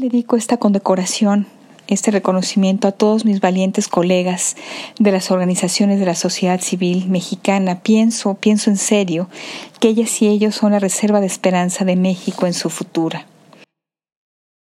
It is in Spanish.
dedico esta condecoración, este reconocimiento a todos mis valientes colegas de las organizaciones de la sociedad civil mexicana. Pienso, pienso en serio, que ellas y ellos son la reserva de esperanza de México en su futura.